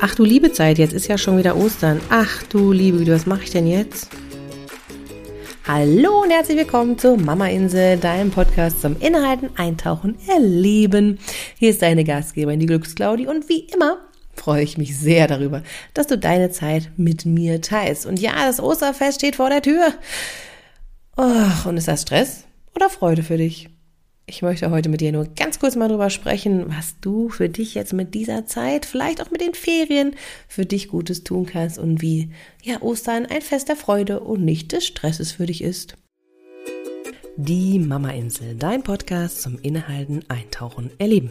Ach du liebe Zeit, jetzt ist ja schon wieder Ostern. Ach du liebe Güte, was mache ich denn jetzt? Hallo und herzlich willkommen zur Mama Insel, deinem Podcast zum Inhalten, Eintauchen, Erleben. Hier ist deine Gastgeberin, die Glücksclaudi und wie immer freue ich mich sehr darüber, dass du deine Zeit mit mir teilst. Und ja, das Osterfest steht vor der Tür. Och, und ist das Stress oder Freude für dich? Ich möchte heute mit dir nur ganz kurz mal drüber sprechen, was du für dich jetzt mit dieser Zeit, vielleicht auch mit den Ferien, für dich Gutes tun kannst und wie ja Ostern ein Fest der Freude und nicht des Stresses für dich ist. Die Mama Insel, dein Podcast zum Innehalten, Eintauchen, Erleben.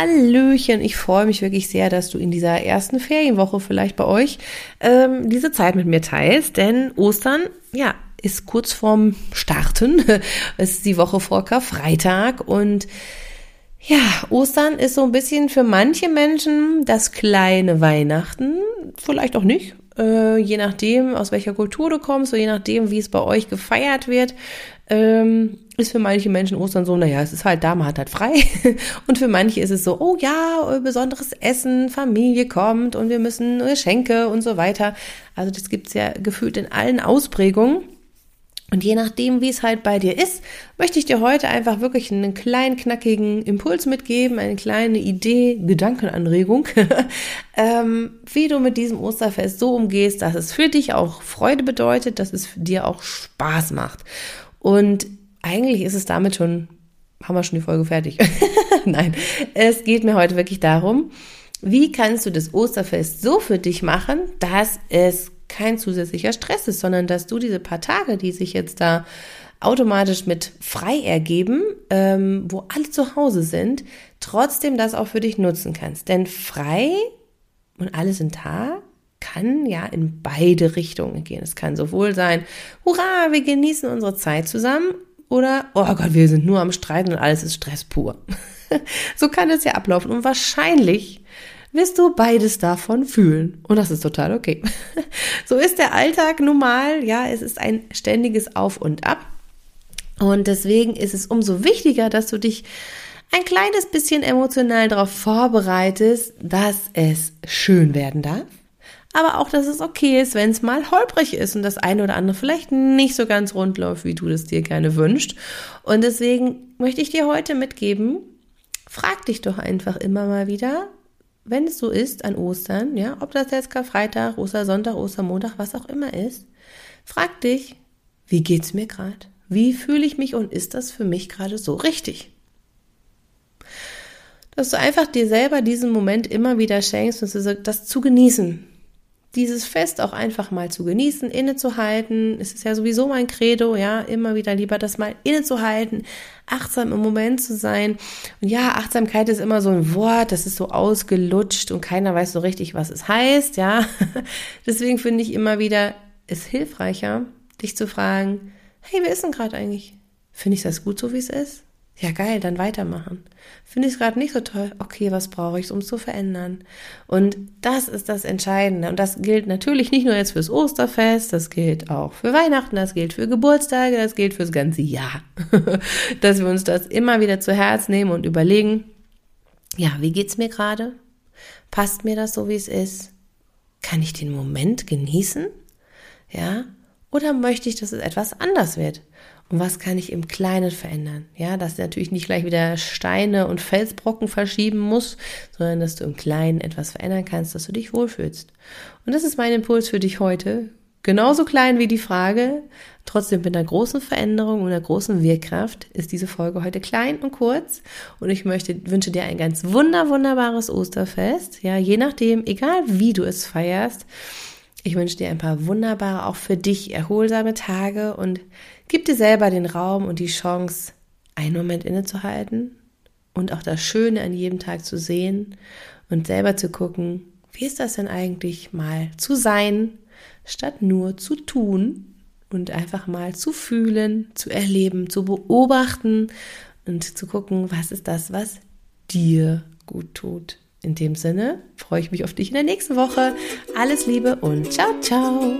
Hallöchen, ich freue mich wirklich sehr, dass du in dieser ersten Ferienwoche vielleicht bei euch ähm, diese Zeit mit mir teilst, denn Ostern, ja, ist kurz vorm Starten. Es ist die Woche vor Karfreitag und ja, Ostern ist so ein bisschen für manche Menschen das kleine Weihnachten, vielleicht auch nicht. Äh, je nachdem, aus welcher Kultur du kommst, oder je nachdem, wie es bei euch gefeiert wird, ähm, ist für manche Menschen Ostern so, naja, es ist halt da, man hat halt frei. Und für manche ist es so, oh ja, besonderes Essen, Familie kommt und wir müssen Geschenke und so weiter. Also das gibt's ja gefühlt in allen Ausprägungen. Und je nachdem, wie es halt bei dir ist, möchte ich dir heute einfach wirklich einen kleinen, knackigen Impuls mitgeben, eine kleine Idee, Gedankenanregung, ähm, wie du mit diesem Osterfest so umgehst, dass es für dich auch Freude bedeutet, dass es dir auch Spaß macht. Und eigentlich ist es damit schon, haben wir schon die Folge fertig. Nein, es geht mir heute wirklich darum, wie kannst du das Osterfest so für dich machen, dass es kein zusätzlicher Stress ist, sondern dass du diese paar Tage, die sich jetzt da automatisch mit frei ergeben, ähm, wo alle zu Hause sind, trotzdem das auch für dich nutzen kannst. Denn frei und alle sind da kann ja in beide Richtungen gehen. Es kann sowohl sein, hurra, wir genießen unsere Zeit zusammen, oder, oh Gott, wir sind nur am Streiten und alles ist Stress pur. so kann es ja ablaufen. Und wahrscheinlich wirst du beides davon fühlen. Und das ist total okay. so ist der Alltag normal. Ja, es ist ein ständiges Auf und Ab. Und deswegen ist es umso wichtiger, dass du dich ein kleines bisschen emotional darauf vorbereitest, dass es schön werden darf aber auch, dass es okay ist, wenn es mal holprig ist und das eine oder andere vielleicht nicht so ganz rund läuft, wie du das dir gerne wünscht. Und deswegen möchte ich dir heute mitgeben, frag dich doch einfach immer mal wieder, wenn es so ist an Ostern, ja, ob das jetzt Karfreitag, Ostersonntag, Ostermontag, was auch immer ist, frag dich, wie geht's mir gerade? Wie fühle ich mich und ist das für mich gerade so richtig? Dass du einfach dir selber diesen Moment immer wieder schenkst und das zu genießen dieses Fest auch einfach mal zu genießen, innezuhalten. Es ist ja sowieso mein Credo, ja, immer wieder lieber das mal innezuhalten, achtsam im Moment zu sein. Und ja, Achtsamkeit ist immer so ein Wort, das ist so ausgelutscht und keiner weiß so richtig, was es heißt, ja. Deswegen finde ich immer wieder es hilfreicher, dich zu fragen, hey, wer ist denn gerade eigentlich? Finde ich das gut so, wie es ist? Ja, geil, dann weitermachen. Finde ich es gerade nicht so toll? Okay, was brauche ich, um es zu verändern? Und das ist das Entscheidende. Und das gilt natürlich nicht nur jetzt fürs Osterfest, das gilt auch für Weihnachten, das gilt für Geburtstage, das gilt fürs ganze Jahr. Dass wir uns das immer wieder zu Herz nehmen und überlegen, ja, wie geht's mir gerade? Passt mir das so, wie es ist? Kann ich den Moment genießen? Ja? Oder möchte ich, dass es etwas anders wird? Und was kann ich im Kleinen verändern? Ja, dass du natürlich nicht gleich wieder Steine und Felsbrocken verschieben musst, sondern dass du im Kleinen etwas verändern kannst, dass du dich wohlfühlst. Und das ist mein Impuls für dich heute. Genauso klein wie die Frage, trotzdem mit einer großen Veränderung und einer großen Wirkkraft ist diese Folge heute klein und kurz. Und ich möchte, wünsche dir ein ganz wunder, wunderbares Osterfest. Ja, je nachdem, egal wie du es feierst. Ich wünsche dir ein paar wunderbare, auch für dich erholsame Tage und gib dir selber den Raum und die Chance, einen Moment innezuhalten und auch das Schöne an jedem Tag zu sehen und selber zu gucken, wie ist das denn eigentlich mal zu sein, statt nur zu tun, und einfach mal zu fühlen, zu erleben, zu beobachten und zu gucken, was ist das, was dir gut tut. In dem Sinne freue ich mich auf dich in der nächsten Woche. Alles Liebe und ciao, ciao.